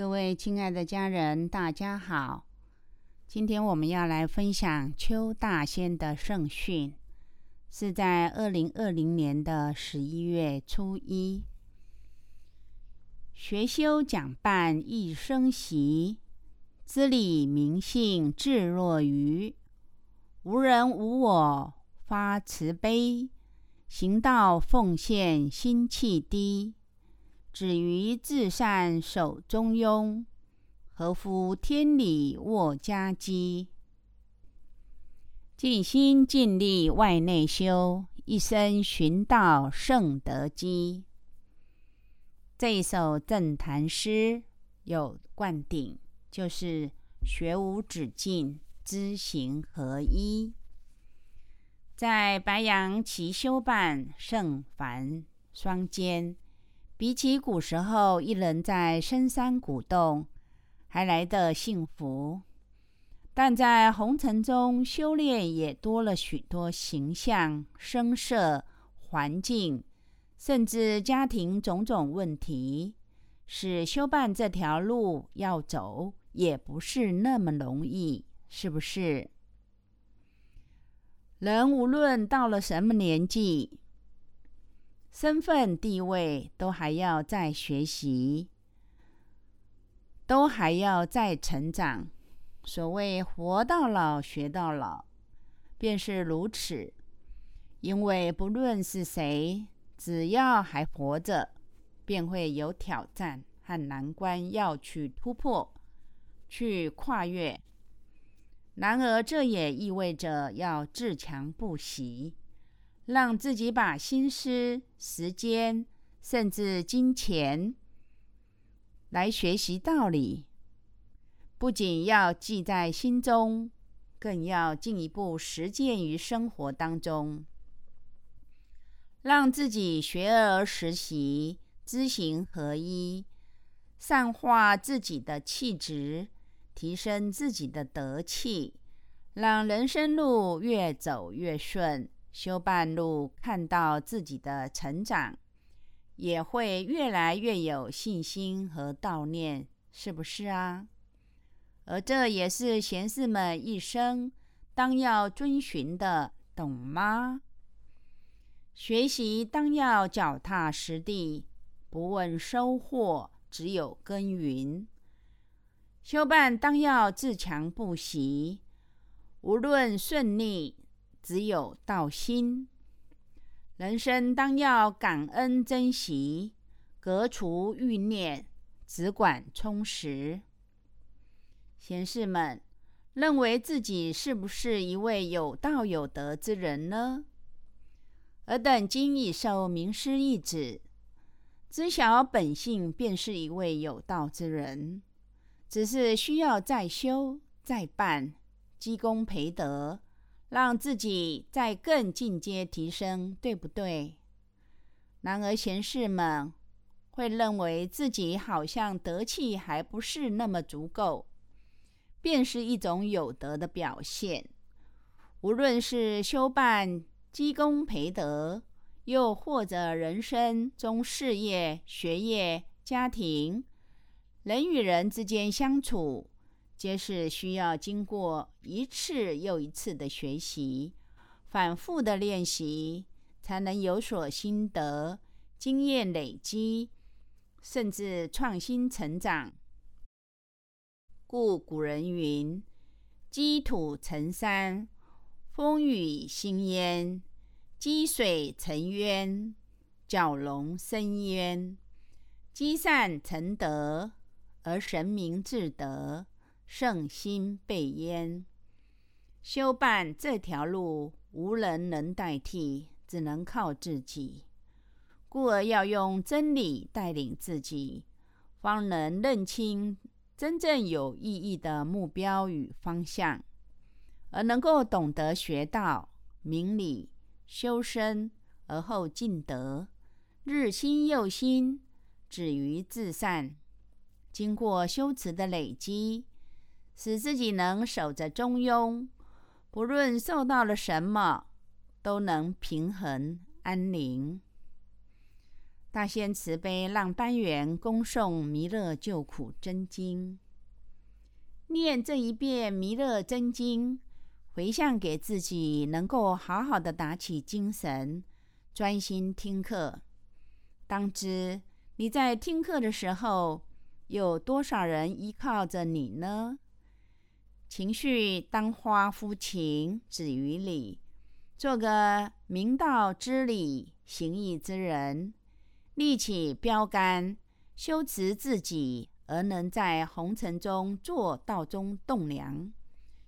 各位亲爱的家人，大家好。今天我们要来分享邱大仙的圣训，是在二零二零年的十一月初一。学修讲办一生习，资礼明信至若愚。无人无我发慈悲，行道奉献心气低。止于至善守中庸，何夫天理握家机？尽心尽力外内修，一生寻道圣德基。这一首正坛诗有灌顶，就是学无止境，知行合一。在白杨齐修伴，圣凡双肩。比起古时候一人在深山古洞，还来得幸福。但在红尘中修炼，也多了许多形象、声色、环境，甚至家庭种种问题，使修办这条路要走，也不是那么容易，是不是？人无论到了什么年纪，身份地位都还要再学习，都还要再成长。所谓“活到老，学到老”，便是如此。因为不论是谁，只要还活着，便会有挑战和难关要去突破、去跨越。然而，这也意味着要自强不息。让自己把心思、时间，甚至金钱来学习道理，不仅要记在心中，更要进一步实践于生活当中，让自己学而时习，知行合一，善化自己的气质，提升自己的德气，让人生路越走越顺。修半路，看到自己的成长，也会越来越有信心和悼念，是不是啊？而这也是贤士们一生当要遵循的，懂吗？学习当要脚踏实地，不问收获，只有耕耘；修办当要自强不息，无论顺利。只有道心，人生当要感恩珍惜，革除欲念，只管充实。贤士们认为自己是不是一位有道有德之人呢？尔等今已受名师一指，知晓本性，便是一位有道之人。只是需要再修再办，积功培德。让自己再更进阶提升，对不对？然而贤士们会认为自己好像德气还不是那么足够，便是一种有德的表现。无论是修办积功培德，又或者人生中事业、学业、家庭，人与人之间相处。皆是需要经过一次又一次的学习、反复的练习，才能有所心得、经验累积，甚至创新成长。故古人云：“积土成山，风雨兴焉；积水成渊，蛟龙生焉；积善成德，而神明至德。”圣心被焉，修办这条路，无人能代替，只能靠自己。故而要用真理带领自己，方能认清真正有意义的目标与方向，而能够懂得学道、明理、修身，而后尽德，日新又新，止于至善。经过修持的累积。使自己能守着中庸，不论受到了什么，都能平衡安宁。大仙慈悲，让班员恭诵弥勒救苦真经，念这一遍弥勒真经，回向给自己，能够好好的打起精神，专心听课。当知你在听课的时候，有多少人依靠着你呢？情绪当花夫情，止于理，做个明道之理、行义之人。立起标杆，修持自己，而能在红尘中做道中栋梁，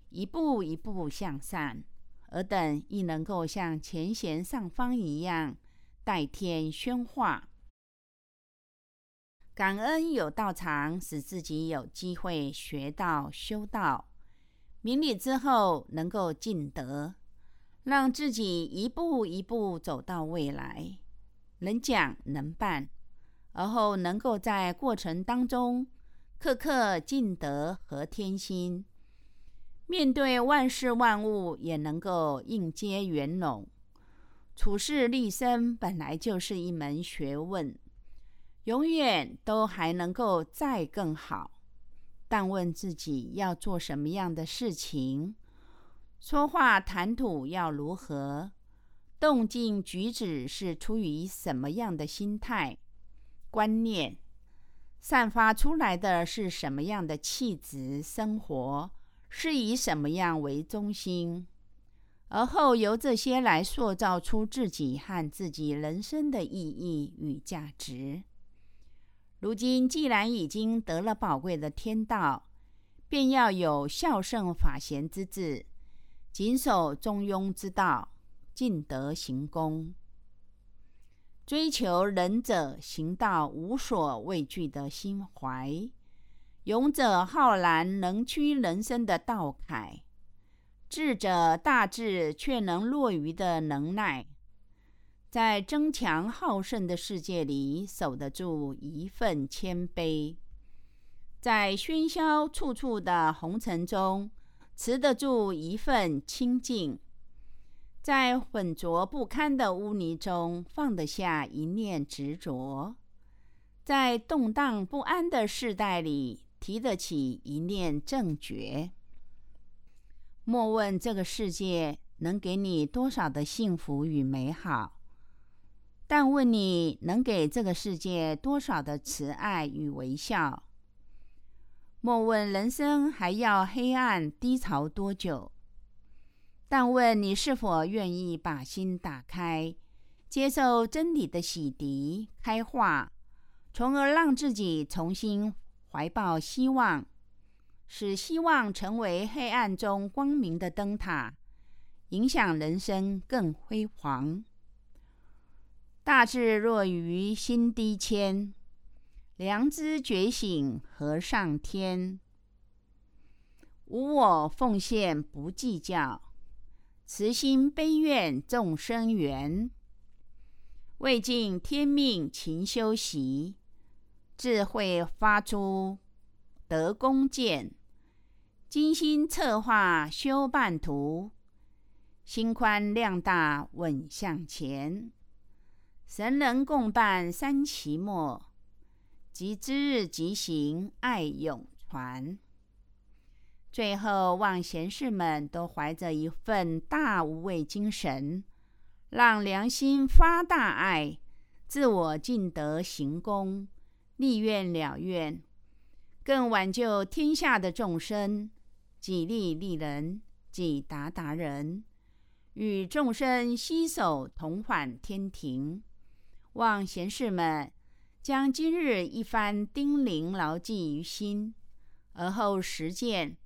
一步一步向善；尔等亦能够像前贤上方一样，代天宣化。感恩有道场，使自己有机会学道修道，明理之后能够尽德，让自己一步一步走到未来。能讲能办，而后能够在过程当中刻刻尽德和天心，面对万事万物也能够应接圆融。处事立身本来就是一门学问，永远都还能够再更好。但问自己要做什么样的事情，说话谈吐要如何？动静举止是出于什么样的心态、观念，散发出来的是什么样的气质？生活是以什么样为中心？而后由这些来塑造出自己和自己人生的意义与价值。如今既然已经得了宝贵的天道，便要有孝圣法贤之志，谨守中庸之道。尽德行功，追求仁者行道无所畏惧的心怀，勇者浩然能屈人生的道楷，智者大智却能落于的能耐，在争强好胜的世界里守得住一份谦卑，在喧嚣处处的红尘中持得住一份清净。在浑浊不堪的污泥中放得下一念执着，在动荡不安的世代里提得起一念正觉。莫问这个世界能给你多少的幸福与美好，但问你能给这个世界多少的慈爱与微笑。莫问人生还要黑暗低潮多久。但问你是否愿意把心打开，接受真理的洗涤、开化，从而让自己重新怀抱希望，使希望成为黑暗中光明的灯塔，影响人生更辉煌。大智若愚，心低谦；良知觉醒，和上天。无我奉献，不计较。慈心悲愿众生缘，未尽天命勤修习，智慧发出得功见，精心策划修半途，心宽量大稳向前，神人共伴三期末，即之日即行爱永传。最后，望贤士们都怀着一份大无畏精神，让良心发大爱，自我尽德行功，立愿了愿，更挽救天下的众生，己利利人，己达达人，与众生携手同返天庭。望贤士们将今日一番叮咛牢记于心，而后实践。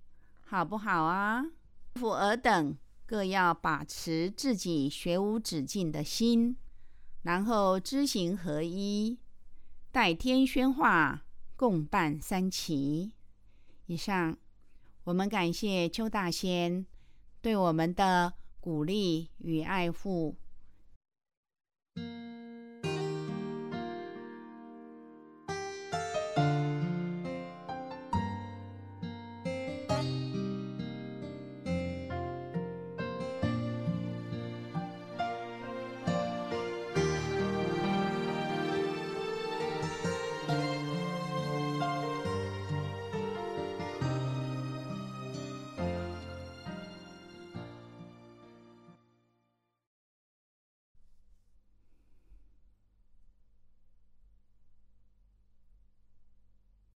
好不好啊？父尔等各要把持自己学无止境的心，然后知行合一，代天宣化，共办三齐。以上，我们感谢邱大仙对我们的鼓励与爱护。